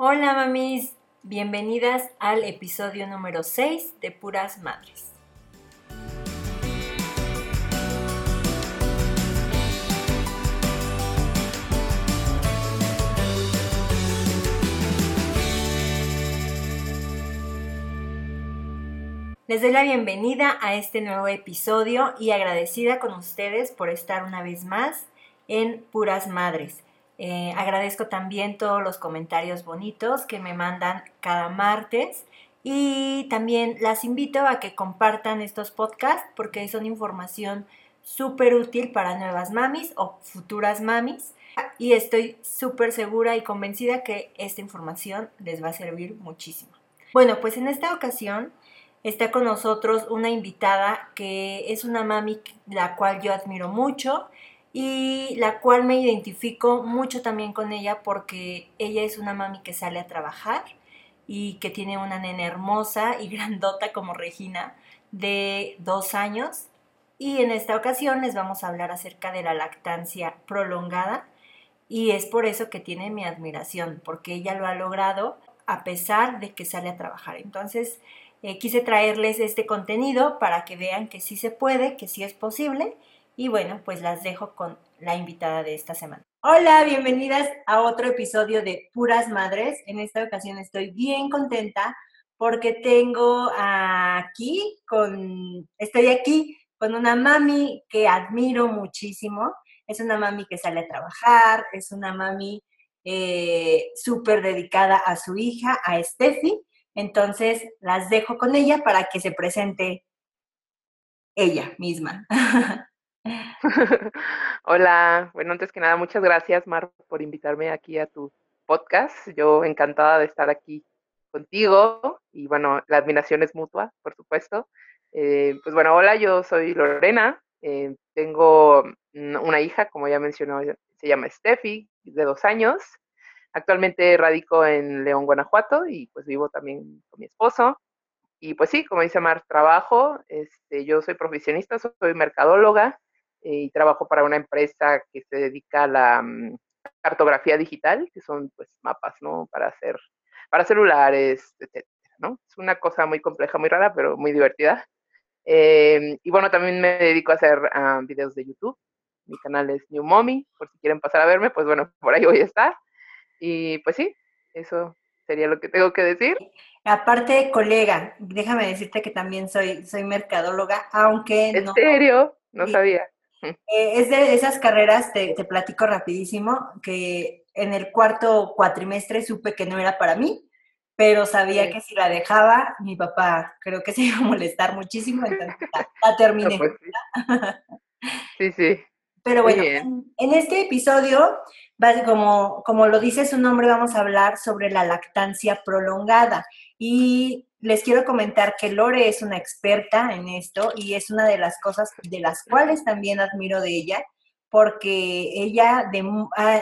Hola mamis, bienvenidas al episodio número 6 de Puras Madres. Les doy la bienvenida a este nuevo episodio y agradecida con ustedes por estar una vez más en Puras Madres. Eh, agradezco también todos los comentarios bonitos que me mandan cada martes y también las invito a que compartan estos podcasts porque son información súper útil para nuevas mamis o futuras mamis y estoy súper segura y convencida que esta información les va a servir muchísimo. Bueno, pues en esta ocasión está con nosotros una invitada que es una mami la cual yo admiro mucho y la cual me identifico mucho también con ella porque ella es una mami que sale a trabajar y que tiene una nena hermosa y grandota como Regina de dos años. Y en esta ocasión les vamos a hablar acerca de la lactancia prolongada y es por eso que tiene mi admiración, porque ella lo ha logrado a pesar de que sale a trabajar. Entonces, eh, quise traerles este contenido para que vean que sí se puede, que sí es posible. Y bueno, pues las dejo con la invitada de esta semana. Hola, bienvenidas a otro episodio de Puras Madres. En esta ocasión estoy bien contenta porque tengo aquí con, estoy aquí con una mami que admiro muchísimo. Es una mami que sale a trabajar, es una mami eh, súper dedicada a su hija, a Steffi. Entonces, las dejo con ella para que se presente ella misma. Hola, bueno, antes que nada, muchas gracias, Mar, por invitarme aquí a tu podcast. Yo encantada de estar aquí contigo y bueno, la admiración es mutua, por supuesto. Eh, pues bueno, hola, yo soy Lorena, eh, tengo una hija, como ya mencionó, se llama Steffi, de dos años. Actualmente radico en León, Guanajuato y pues vivo también con mi esposo. Y pues sí, como dice Mar, trabajo, este, yo soy profesionista, soy mercadóloga y trabajo para una empresa que se dedica a la mm, cartografía digital, que son pues mapas, ¿no? Para hacer, para celulares, etcétera, ¿no? Es una cosa muy compleja, muy rara, pero muy divertida. Em, y bueno, también me dedico a hacer ah, videos de YouTube. Mi canal es New Mommy, por si quieren pasar a verme, pues bueno, por ahí voy a estar. Y pues sí, eso sería lo que tengo que decir. Aparte, colega, déjame decirte que también soy, soy mercadóloga, aunque ¿En serio? No sabía. Eh, es de esas carreras, te, te, platico rapidísimo, que en el cuarto cuatrimestre supe que no era para mí, pero sabía que si la dejaba, mi papá creo que se iba a molestar muchísimo, entonces la, terminé. Pues sí. sí, Pero bueno, en, este episodio como, como lo dice su nombre, vamos a hablar sobre la lactancia prolongada. Y les quiero comentar que Lore es una experta en esto y es una de las cosas de las cuales también admiro de ella, porque ella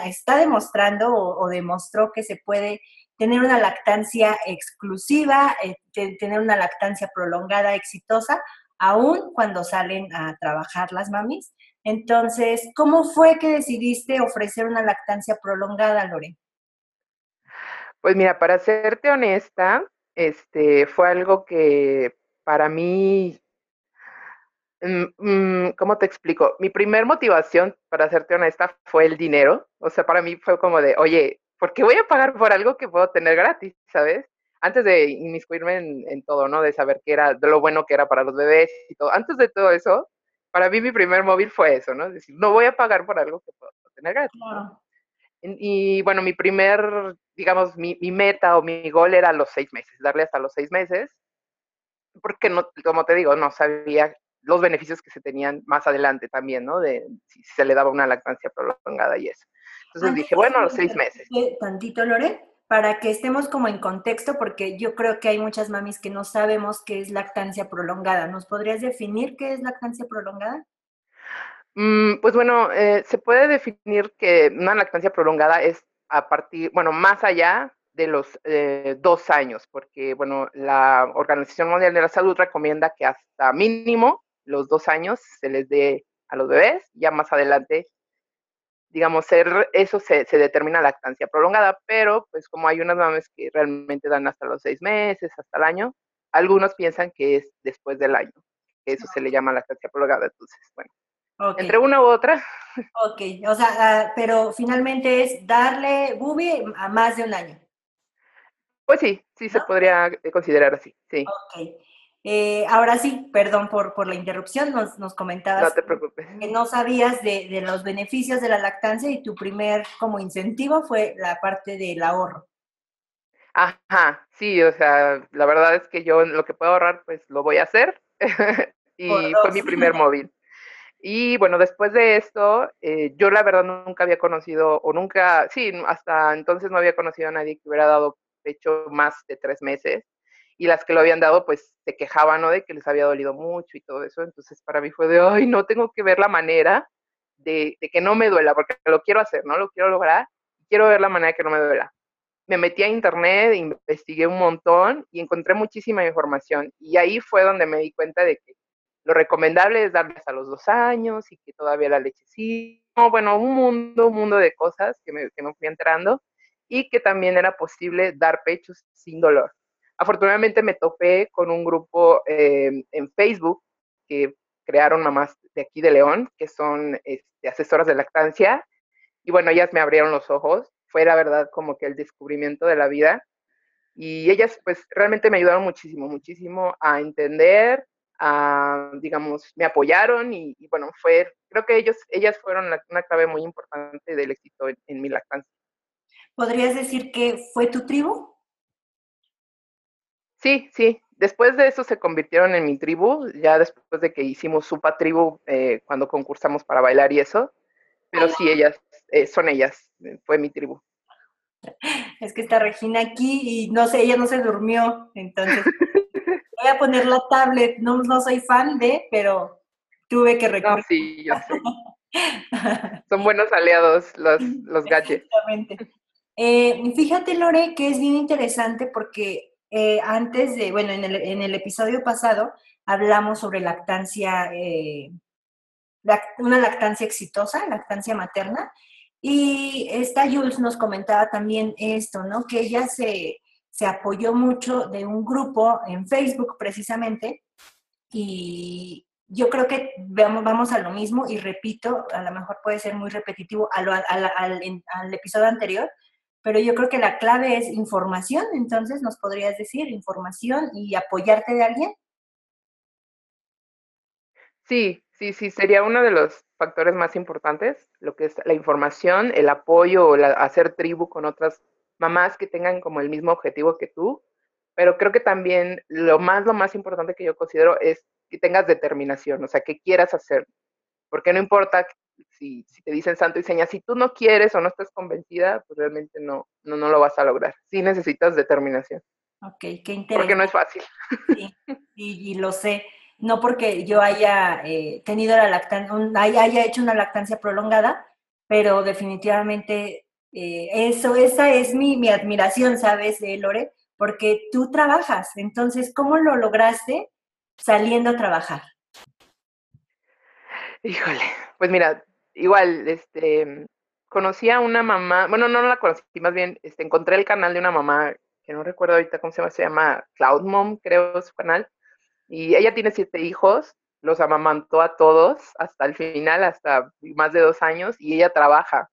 está demostrando o, demostró que se puede tener una lactancia exclusiva, eh, tener una lactancia prolongada exitosa, aún cuando salen a trabajar las mamis. Entonces, ¿cómo fue que decidiste ofrecer una lactancia prolongada, Lore? Pues mira, para serte honesta, este fue algo que para mí, mm, mm, ¿cómo te explico? Mi primer motivación, para serte honesta, fue el dinero. O sea, para mí fue como de, oye, ¿por qué voy a pagar por algo que puedo tener gratis, sabes? Antes de inmiscuirme en, en todo, ¿no? De saber qué era, de lo bueno que era para los bebés y todo. Antes de todo eso, para mí mi primer móvil fue eso, ¿no? Es decir, no voy a pagar por algo que puedo tener gratis. Y, bueno, mi primer, digamos, mi, meta o mi gol era los seis meses, darle hasta los seis meses, porque no, como te digo, no sabía los beneficios que se tenían más adelante también, ¿no? De si se le daba una lactancia prolongada y eso. Entonces dije, bueno, los seis meses. Tantito, Lore, para que estemos como en contexto, porque yo creo que hay muchas mamis que no sabemos qué es lactancia prolongada. ¿Nos podrías definir qué es lactancia prolongada? Mm, pues bueno, eh, se puede definir que una lactancia prolongada es a partir, bueno, más allá de los eh, dos años, porque bueno, la Organización Mundial de la Salud recomienda que hasta mínimo los dos años se les dé a los bebés, ya más adelante digamos, ser, eso se, se, determina lactancia prolongada, pero pues como hay unas mamás que realmente dan hasta los seis meses, hasta el año, algunos piensan que es después del año, que eso se le llama lactancia prolongada, entonces, bueno, entre una u otra. Ok, o sea, ah, pero finalmente es darle bubi a más de un año. Pues sí, sí se podría considerar así, sí. Ok. Eh, ahora sí, perdón por, por la interrupción, nos, nos comentabas no te preocupes. que no sabías de, de, los beneficios de la lactancia y tu primer como incentivo fue la parte del ahorro. Ajá, sí, o sea, la verdad es que yo lo que puedo ahorrar, pues lo voy a hacer. y fue mi primer móvil. Y bueno, después de esto, eh, yo la verdad nunca había conocido, o nunca, sí, hasta entonces no había conocido a nadie que hubiera dado pecho más de tres meses. Y las que lo habían dado, pues se quejaban, ¿no? De que les había dolido mucho y todo eso. Entonces para mí fue de, ay, no tengo que ver la manera de, de que no me duela, porque lo quiero hacer, ¿no? Lo quiero lograr. Quiero ver la manera de que no me duela. Me metí a internet, investigué un montón y encontré muchísima información. Y ahí fue donde me di cuenta de que lo recomendable es darles a los dos años y que todavía la leche sí. bueno, un mundo, un mundo de cosas que me, que me fui entrando y que también era posible dar pechos sin dolor. Afortunadamente me topé con un grupo eh, en Facebook que crearon mamás de aquí de León, que son este, asesoras de lactancia, y bueno, ellas me abrieron los ojos, fue la verdad como que el descubrimiento de la vida, y ellas pues realmente me ayudaron muchísimo, muchísimo a entender, digamos, me apoyaron y, bueno, fue, creo que ellos, ellas fueron una clave muy importante del éxito en, mi lactancia. ¿Podrías decir que fue tu tribu? Sí, sí. Después de eso se convirtieron en mi tribu, ya después de que hicimos Supa Tribu eh, cuando concursamos para bailar y eso. Pero sí, ellas, eh, son ellas, fue mi tribu. Es que está Regina aquí y no sé, ella no se durmió, entonces voy a poner la tablet. No, no soy fan de, pero tuve que recurrir. No, sí, yo sé. Son buenos aliados los, los gadgets. Exactamente. Eh, fíjate, Lore, que es bien interesante porque eh, antes de, bueno, en el, en el, episodio pasado hablamos sobre lactancia, eh, una lactancia exitosa, lactancia materna, y esta Jules nos comentaba también esto, ¿no? Que ella se, se apoyó mucho de un grupo en Facebook precisamente y yo creo que vamos, vamos a lo mismo y repito, a lo mejor puede ser muy repetitivo al, al, al, episodio anterior, pero yo creo que la clave es información, entonces nos podrías decir información y apoyarte de alguien. Sí, sí, sí, sería uno de los factores más importantes, lo que es la información, el apoyo, hacer tribu con otras mamás que tengan como el mismo objetivo que tú, pero creo que también lo más, lo más importante que yo considero es que tengas determinación, o sea, que quieras hacer, porque no importa si, si te dicen santo y seña, si tú no quieres o no estás convencida, pues realmente no, no, no lo vas a lograr. Sí necesitas determinación. Ok, qué interesante. Porque no es fácil. Sí, y, lo sé. No porque yo haya eh, tenido la lactancia, haya hecho una lactancia prolongada, pero definitivamente eh, eso, esa es mi, mi admiración, ¿sabes, Lore? Porque tú trabajas, entonces, ¿cómo lo lograste saliendo a trabajar? Híjole, pues mira, igual, este, conocí a una mamá, bueno, no la conocí, más bien, este, encontré el canal de una mamá, que no recuerdo ahorita cómo se llama, se llama Cloud Mom, creo su canal, y ella tiene siete hijos, los amamantó a todos hasta el final, hasta más de dos años, y ella trabaja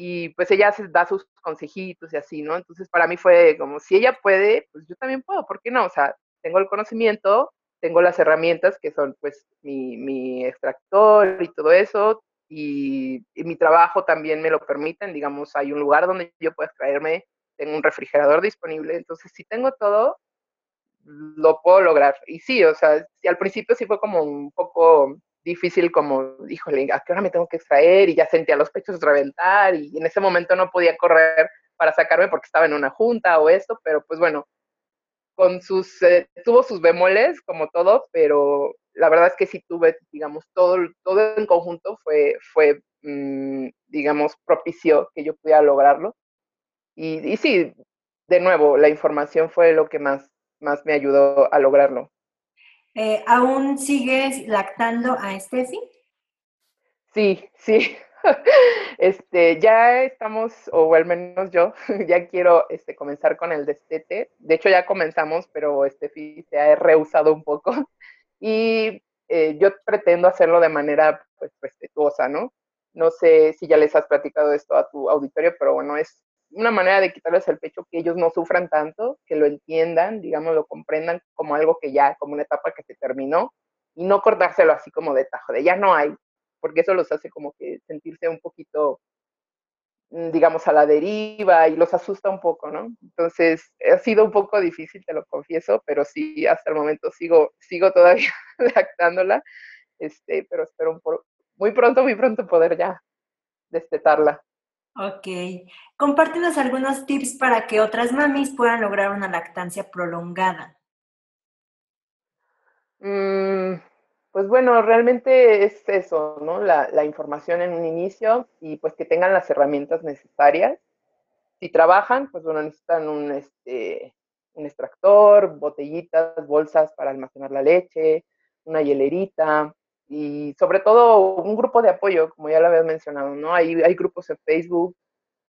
y pues ella da sus consejitos y así, ¿no? Entonces para mí fue como, si ella puede, pues yo también puedo, ¿por qué no? O sea, tengo el conocimiento, tengo las herramientas que son pues mi, mi extractor y todo eso, y, mi trabajo también me lo permiten, digamos, hay un lugar donde yo puedo extraerme, tengo un refrigerador disponible, entonces si tengo todo, lo puedo lograr. Y sí, o sea, si al principio sí fue como un poco difícil como, híjole, ¿a qué hora me tengo que extraer? Y ya sentía los pechos reventar y en ese momento no podía correr para sacarme porque estaba en una junta o esto, pero pues bueno, con sus, eh, tuvo sus bemoles como todo, pero la verdad es que sí tuve, digamos, todo, todo en conjunto fue, fue mm, digamos, propicio que yo pudiera lograrlo. Y, y sí, de nuevo, la información fue lo que más, más me ayudó a lograrlo. Eh, ¿Aún sigues lactando a Steffi? Sí, sí. este, ya estamos, o al menos yo, ya quiero este, comenzar con el destete. De hecho, ya comenzamos, pero este se ha rehusado un poco. Y eh, yo pretendo hacerlo de manera pues, respetuosa, ¿no? No sé si ya les has platicado esto a tu auditorio, pero bueno, es una manera de quitarles el pecho que ellos no sufran tanto, que lo entiendan, digamos, lo comprendan como algo que ya, como una etapa que se terminó, y no cortárselo así como de tajo, de ya no hay, porque eso los hace como que sentirse un poquito, digamos, a la deriva y los asusta un poco, ¿no? Entonces, ha sido un poco difícil, te lo confieso, pero sí, hasta el momento sigo, sigo todavía lactándola, este, pero espero muy pronto, muy pronto poder ya destetarla. Ok. Compártenos algunos tips para que otras mamis puedan lograr una lactancia prolongada. Mm, pues bueno, realmente es eso, ¿no? La, información en un inicio y pues que tengan las herramientas necesarias. Si trabajan, pues bueno, necesitan un, este, un extractor, botellitas, bolsas para almacenar la leche, una hielerita, y sobre todo un grupo de apoyo, como ya lo habías mencionado, ¿no? Hay, hay grupos en Facebook,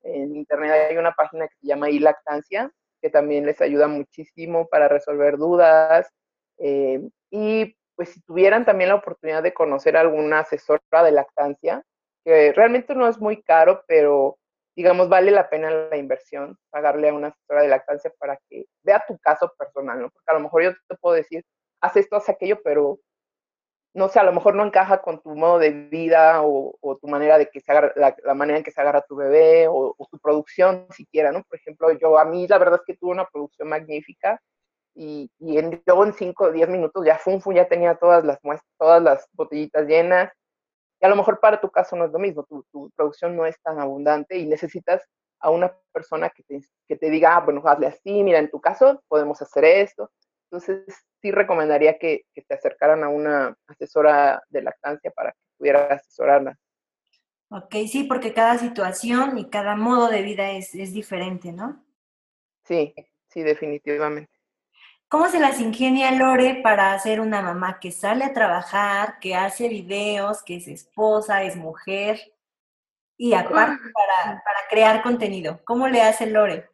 en Internet hay una página que se llama iLactancia, que también les ayuda muchísimo para resolver dudas. Eh, y pues si tuvieran también la oportunidad de conocer a alguna asesora de lactancia, que realmente no es muy caro, pero digamos vale la pena la inversión, pagarle a una asesora de lactancia para que vea tu caso personal, ¿no? Porque a lo mejor yo te puedo decir, haz esto, haz aquello, pero no sé, a lo mejor no encaja con tu modo de vida o, tu manera de que se agarra, la, manera en que se agarra tu bebé o, tu producción siquiera, ¿no? Por ejemplo, yo a mí la verdad es que tuve una producción magnífica y, y en, yo en 5 o 10 minutos ya funfu, ya tenía todas las muestras, todas las botellitas llenas. Y a lo mejor para tu caso no es lo mismo, tu, tu producción no es tan abundante y necesitas a una persona que te, que te diga, ah, bueno, hazle así, mira, en tu caso podemos hacer esto. Entonces, sí recomendaría que, que, te acercaran a una asesora de lactancia para que pudiera asesorarla. Ok, sí, porque cada situación y cada modo de vida es, es diferente, ¿no? Sí, sí, definitivamente. ¿Cómo se las ingenia Lore para ser una mamá que sale a trabajar, que hace videos, que es esposa, es mujer y aparte para, para crear contenido? ¿Cómo le hace Lore?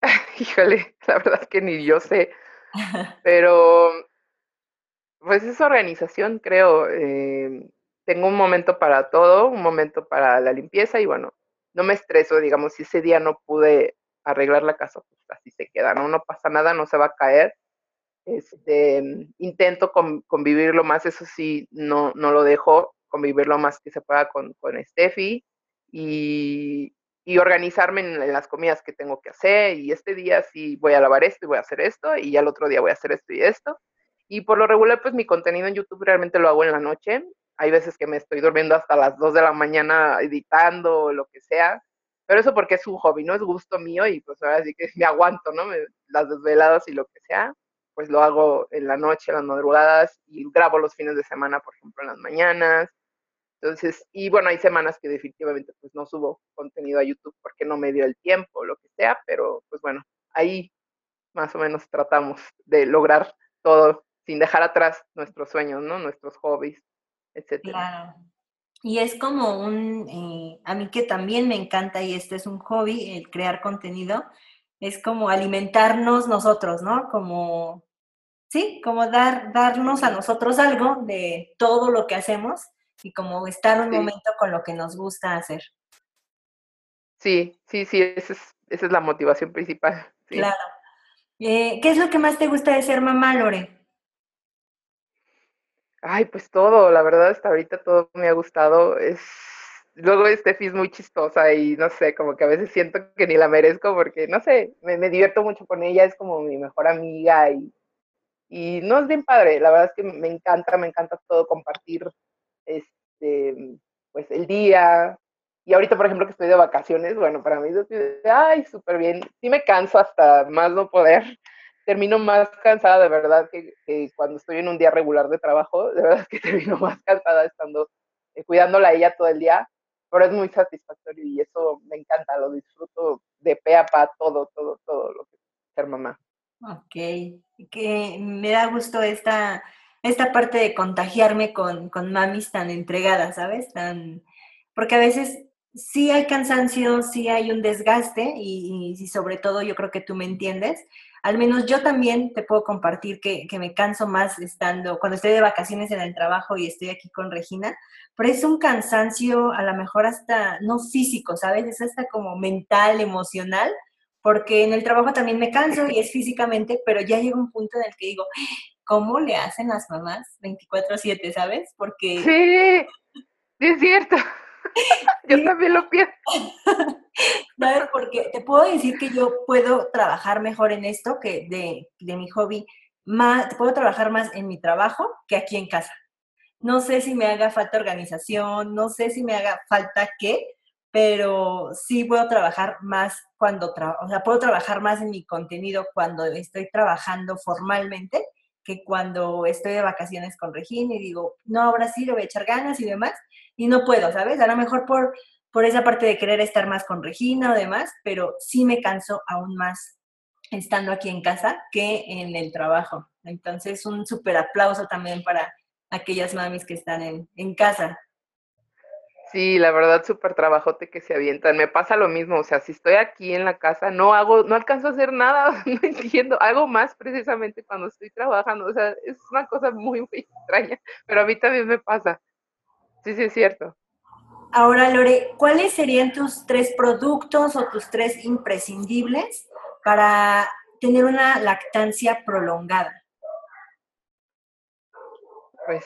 Híjole, la verdad es que ni yo sé. Pero, pues es organización, creo. Eh, tengo un momento para todo, un momento para la limpieza y bueno, no me estreso, digamos, si ese día no pude arreglar la casa, pues así se queda, ¿no? No pasa nada, no se va a caer. Este, intento convivir lo más, eso sí, no, no lo dejo, convivir lo más que se pueda con, con Steffi y, y organizarme en, las comidas que tengo que hacer y este día sí voy a lavar esto y voy a hacer esto y ya el otro día voy a hacer esto y esto. Y por lo regular, pues mi contenido en YouTube realmente lo hago en la noche. Hay veces que me estoy durmiendo hasta las 2 de la mañana editando o lo que sea, pero eso porque es un hobby, no es gusto mío y pues ahora sí que me aguanto, ¿no? las desveladas y lo que sea, pues lo hago en la noche, las madrugadas y grabo los fines de semana, por ejemplo, en las mañanas entonces, y bueno, hay semanas que definitivamente pues no subo contenido a YouTube porque no me dio el tiempo, lo que sea, pero pues bueno, ahí más o menos tratamos de lograr todo sin dejar atrás nuestros sueños, ¿no? Nuestros hobbies, etcétera. Claro. Y es como un, eh, a mí que también me encanta y este es un hobby, el crear contenido, es como alimentarnos nosotros, ¿no? Como, sí, como dar, darnos a nosotros algo de todo lo que hacemos y como estar un momento con lo que nos gusta hacer. Sí, sí, sí, esa es, esa es la motivación principal. Claro. Eh, ¿Qué es lo que más te gusta de ser mamá, Lore? Ay, pues todo, la verdad hasta ahorita todo me ha gustado. Es luego Steffi es muy chistosa y no sé, como que a veces siento que ni la merezco porque, no sé, me, divierto mucho con ella, es como mi mejor amiga y, y no es bien padre, la verdad es que me encanta, me encanta todo compartir este, pues el día. Y ahorita, por ejemplo, que estoy de vacaciones, bueno, para mí es ay, súper bien. Sí me canso hasta más no poder. Termino más cansada de verdad que, cuando estoy en un día regular de trabajo. De verdad que termino más cansada estando eh, cuidándola a ella todo el día. Pero es muy satisfactorio y eso me encanta, lo disfruto de pe a pa, todo, todo, todo lo que es ser mamá. Ok, que me da gusto esta esta parte de contagiarme con, con mamis tan entregadas, ¿sabes? Tan, porque a veces sí hay cansancio, sí hay un desgaste y, y, sobre todo yo creo que tú me entiendes. Al menos yo también te puedo compartir que, que, me canso más estando, cuando estoy de vacaciones en el trabajo y estoy aquí con Regina, pero es un cansancio a lo mejor hasta, no físico, ¿sabes? Es hasta como mental, emocional, porque en el trabajo también me canso y es físicamente, pero ya llega un punto en el que digo, ¿cómo le hacen las mamás 24/7, ¿sabes? Porque... Sí, es cierto. yo también lo pienso. ¿Sabes? Porque te puedo decir que yo puedo trabajar mejor en esto que de, de mi hobby. Más, puedo trabajar más en mi trabajo que aquí en casa. No sé si me haga falta organización, no sé si me haga falta qué, pero sí puedo trabajar más cuando, o sea, puedo trabajar más en mi contenido cuando estoy trabajando formalmente que cuando estoy de vacaciones con Regina y digo, no, ahora sí le voy a echar ganas y demás, y no puedo, ¿sabes? A lo mejor por, por esa parte de querer estar más con Regina o demás, pero sí me canso aún más estando aquí en casa que en el trabajo. Entonces, un súper aplauso también para aquellas mamis que están en, en casa. Sí, la verdad, súper trabajote que se avientan. Me pasa lo mismo, o sea, si estoy aquí en la casa, no hago, no alcanzo a hacer nada, no entiendo, hago más precisamente cuando estoy trabajando, o sea, es una cosa muy, muy extraña, pero a mí también me pasa. Sí, sí, es cierto. Ahora, Lore, ¿cuáles serían tus tres productos o tus tres imprescindibles para tener una lactancia prolongada? Pues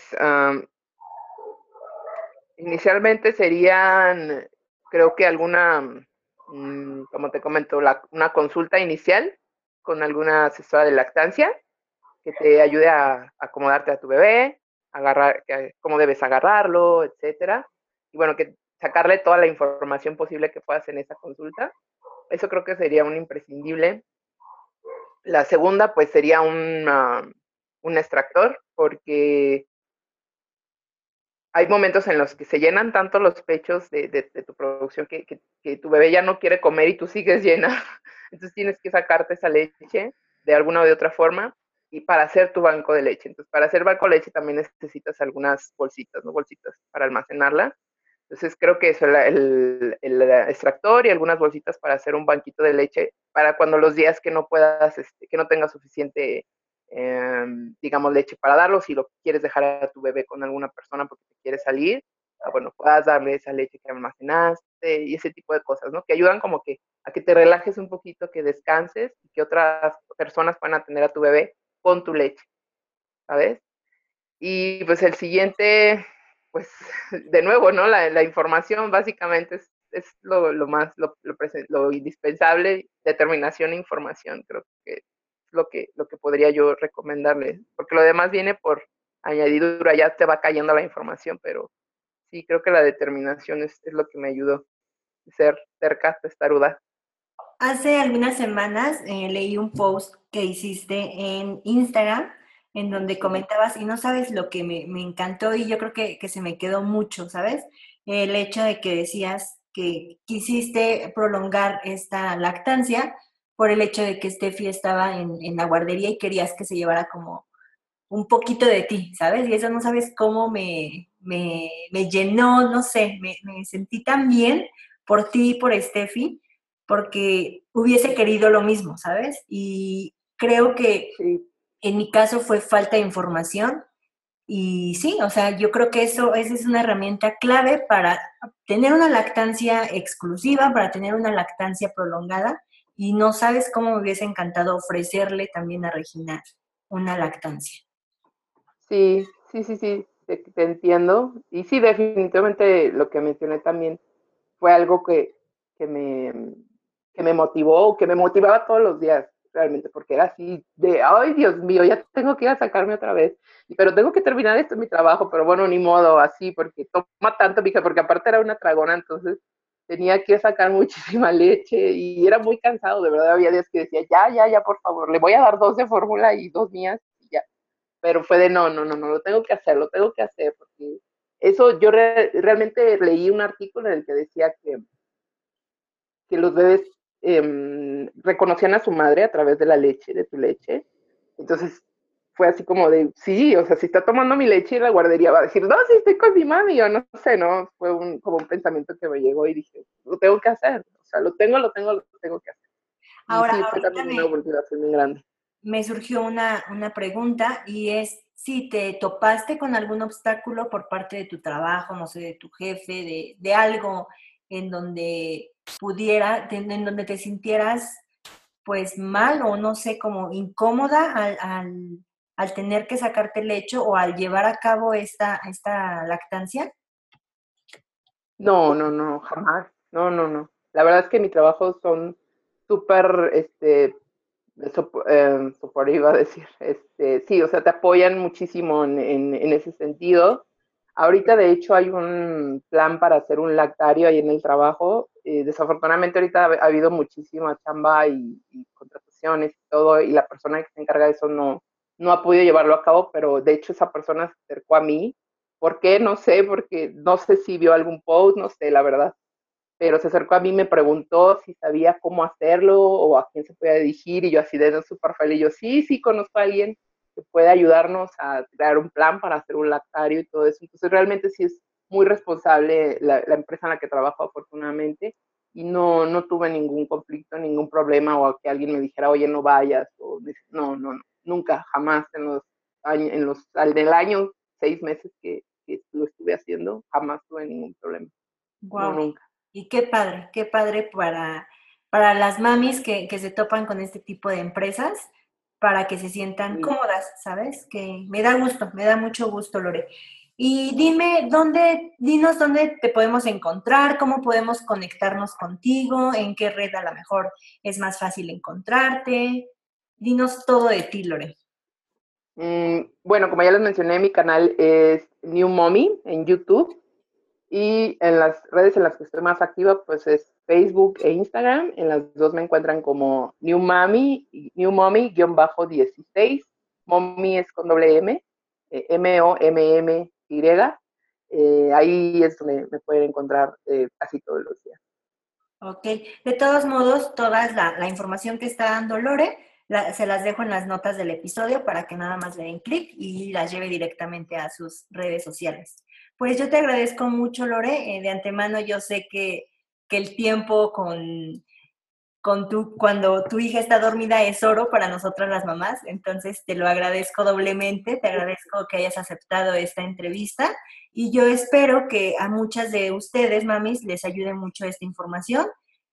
Inicialmente serían, creo que alguna, mm, como te comento, una consulta inicial con alguna asesora de lactancia que te ayude a, acomodarte a tu bebé, agarrar, cómo debes agarrarlo, etcétera. Y bueno, que sacarle toda la información posible que puedas en esa consulta. Eso creo que sería un imprescindible. La segunda, pues sería un, un extractor, porque hay momentos en los que se llenan tanto los pechos de, tu producción que, tu bebé ya no quiere comer y tú sigues llena. Entonces tienes que sacarte esa leche de alguna o de otra forma y para hacer tu banco de leche. Entonces, para hacer banco de leche también necesitas algunas bolsitas, ¿no? Bolsitas para almacenarla. Entonces, creo que eso, el, extractor y algunas bolsitas para hacer un banquito de leche para cuando los días que no puedas, este, que no tengas suficiente Em, digamos, leche para darlo. Si lo quieres dejar a tu bebé con alguna persona porque te quiere salir, ah, bueno, puedas darle esa leche que almacenaste y ese tipo de cosas, ¿no? Que ayudan como que a que te relajes un poquito, que descanses y que otras personas puedan atender a tu bebé con tu leche, ¿sabes? Y pues el siguiente, pues de nuevo, ¿no? La, la información básicamente es, es lo, lo, más, lo, lo, lo indispensable, determinación e información, creo que lo que, lo que podría yo recomendarle, porque lo demás viene por añadidura, ya te va cayendo la información, pero sí, creo que la determinación es, lo que me ayudó, ser cerca, testaruda. Hace algunas semanas eh, leí un post que hiciste en Instagram en donde comentabas, y no sabes lo que me, me encantó y yo creo que, que, se me quedó mucho, ¿sabes? El hecho de que decías que quisiste prolongar esta lactancia por el hecho de que Steffi estaba en, la guardería y querías que se llevara como un poquito de ti, ¿sabes? Y eso no sabes cómo me, me, llenó, no sé, me, sentí tan bien por ti y por Steffi, porque hubiese querido lo mismo, ¿sabes? Y creo que en mi caso fue falta de información. Y sí, o sea, yo creo que eso esa es una herramienta clave para tener una lactancia exclusiva, para tener una lactancia prolongada y no sabes cómo me hubiese encantado ofrecerle también a Regina una lactancia. Sí, sí, sí, sí, te, entiendo. Y sí, definitivamente lo que mencioné también fue algo que, que, me, que me motivó, que me motivaba todos los días, realmente, porque era así de, ay, Dios mío, ya tengo que ir a sacarme otra vez, pero tengo que terminar esto mi trabajo, pero bueno, ni modo, así, porque toma tanto, porque aparte era una tragona, entonces tenía que sacar muchísima leche y era muy cansado, de verdad había días que decía, ya, ya, ya, por favor, le voy a dar dos de fórmula y dos mías y ya. Pero fue de, no, no, no, no, lo tengo que hacer, lo tengo que hacer, porque eso yo realmente leí un artículo en el que decía que, que los bebés em, reconocían a su madre a través de la leche, de tu leche. Entonces, fue así como de, sí, o sea, si está tomando mi leche en la guardería va a decir, no, sí estoy con mi mami, o no sé, ¿no? Fue un, como un pensamiento que me llegó y dije, lo tengo que hacer, o sea, lo tengo, lo tengo, lo tengo que hacer. Ahora, me, me surgió una, una pregunta y es si te topaste con algún obstáculo por parte de tu trabajo, no sé, de tu jefe, de, de algo en donde pudiera, en donde te sintieras pues mal o no sé, como incómoda al, al, al tener que sacarte lecho o al llevar a cabo esta, esta lactancia? No, no, no, jamás. No, no, no. La verdad es que mi trabajo son súper, este, eh, iba a decir, este, sí, o sea, te apoyan muchísimo en, en, ese sentido. Ahorita, de hecho, hay un plan para hacer un lactario ahí en el trabajo. Eh, desafortunadamente, ahorita ha, habido muchísima chamba y, y, contrataciones y todo, y la persona que se encarga de eso no, no ha podido llevarlo a cabo, pero de hecho esa persona se acercó a mí. ¿Por qué? No sé, porque no sé si vio algún post, no sé, la verdad. Pero se acercó a mí, me preguntó si sabía cómo hacerlo o a quién se podía dirigir y yo así de súper feliz. Yo, sí, sí, conozco a alguien que puede ayudarnos a crear un plan para hacer un lactario y todo eso. Entonces realmente sí es muy responsable la, la empresa en la que trabajo afortunadamente y no, no tuve ningún conflicto, ningún problema o que alguien me dijera, oye, no vayas o no, no, no nunca, jamás en los años, en los, al del año, seis meses que, lo estuve haciendo, jamás tuve ningún problema. Wow. nunca. Y qué padre, qué padre para, para las mamis que, que, se topan con este tipo de empresas, para que se sientan cómodas, ¿sabes? Que me da gusto, me da mucho gusto, Lore. Y dime, ¿dónde, dinos dónde te podemos encontrar, cómo podemos conectarnos contigo, en qué red a lo mejor es más fácil encontrarte. Dinos todo de ti, Lore. Mm, bueno, como ya les mencioné, mi canal es New Mommy en YouTube y en las redes en las que estoy más activa, pues es Facebook e Instagram. En las dos me encuentran como New Mommy, New Mommy-16. Mommy es con doble M, eh, M-O-M-M-Y. Eh, ahí es donde me pueden encontrar eh, casi todos los días. Ok, de todos modos, toda la, la información que está dando Lore se las dejo en las notas del episodio para que nada más le den clic y las lleve directamente a sus redes sociales. Pues yo te agradezco mucho, Lore. Eh, de antemano yo sé que, que el tiempo con, con tu, cuando tu hija está dormida es oro para nosotras las mamás, entonces te lo agradezco doblemente, te agradezco que hayas aceptado esta entrevista y yo espero que a muchas de ustedes, mamis, les ayude mucho esta información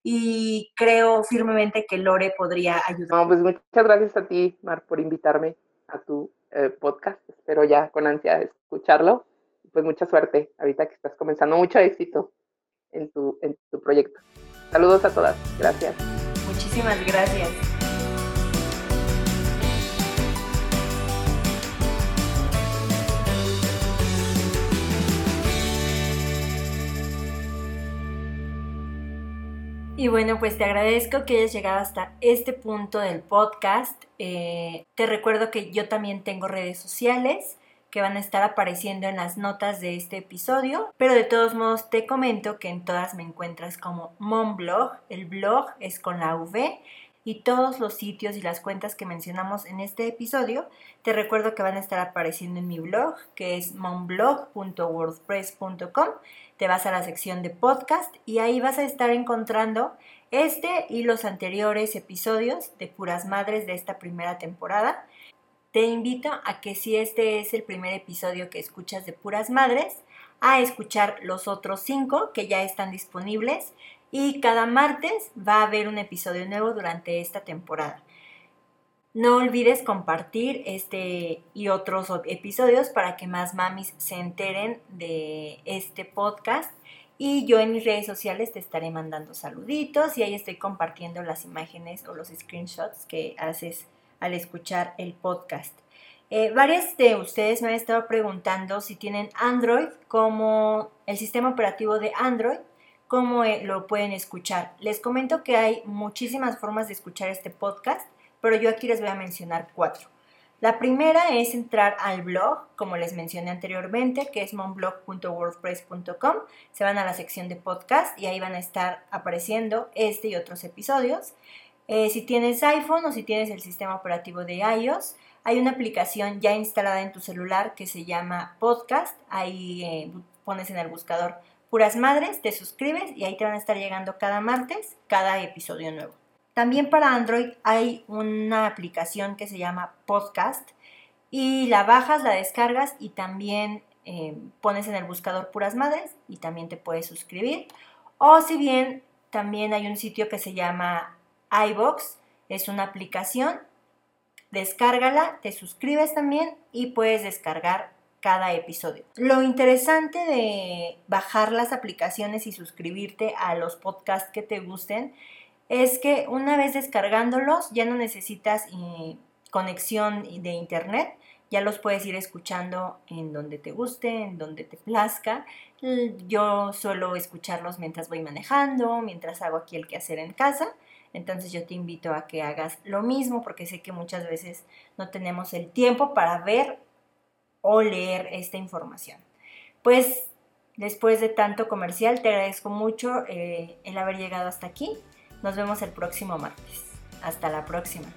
y creo firmemente que Lore podría ayudar. No, pues muchas gracias a ti, Mar, por invitarme a tu eh, podcast. Espero ya con ansia escucharlo. Pues mucha suerte ahorita que estás comenzando. Mucho éxito en tu, en tu proyecto. Saludos a todas. Gracias. Muchísimas gracias. Y bueno, pues te agradezco que hayas llegado hasta este punto del podcast. Eh, te recuerdo que yo también tengo redes sociales que van a estar apareciendo en las notas de este episodio, pero de todos modos te comento que en todas me encuentras como Monblog, el blog es con la V y todos los sitios y las cuentas que mencionamos en este episodio, te recuerdo que van a estar apareciendo en mi blog, que es monblog.wordpress.com te vas a la sección de podcast y ahí vas a estar encontrando este y los anteriores episodios de Puras Madres de esta primera temporada. Te invito a que si este es el primer episodio que escuchas de Puras Madres, a escuchar los otros cinco que ya están disponibles y cada martes va a haber un episodio nuevo durante esta temporada. No olvides compartir este y otros episodios para que más mamis se enteren de este podcast. Y yo en mis redes sociales te estaré mandando saluditos y ahí estoy compartiendo las imágenes o los screenshots que haces al escuchar el podcast. Eh, varias de ustedes me han estado preguntando si tienen Android como el sistema operativo de Android, cómo eh, lo pueden escuchar. Les comento que hay muchísimas formas de escuchar este podcast pero yo aquí les voy a mencionar cuatro. La primera es entrar al blog, como les mencioné anteriormente, que es monblog.wordpress.com. Se van a la sección de podcast y ahí van a estar apareciendo este y otros episodios. Eh, si tienes iPhone o si tienes el sistema operativo de iOS, hay una aplicación ya instalada en tu celular que se llama Podcast. Ahí eh, pones en el buscador Puras Madres, te suscribes y ahí te van a estar llegando cada martes cada episodio nuevo. También para Android hay una aplicación que se llama Podcast y la bajas, la descargas y también eh, pones en el buscador Puras Madres y también te puedes suscribir. O si bien también hay un sitio que se llama iBox, es una aplicación, descárgala, te suscribes también y puedes descargar cada episodio. Lo interesante de bajar las aplicaciones y suscribirte a los podcasts que te gusten es que una vez descargándolos ya no necesitas eh, conexión de internet, ya los puedes ir escuchando en donde te guste, en donde te plazca. Yo suelo escucharlos mientras voy manejando, mientras hago aquí el quehacer en casa. Entonces yo te invito a que hagas lo mismo porque sé que muchas veces no tenemos el tiempo para ver o leer esta información. Pues después de tanto comercial, te agradezco mucho eh, el haber llegado hasta aquí. Nos vemos el próximo martes. Hasta la próxima.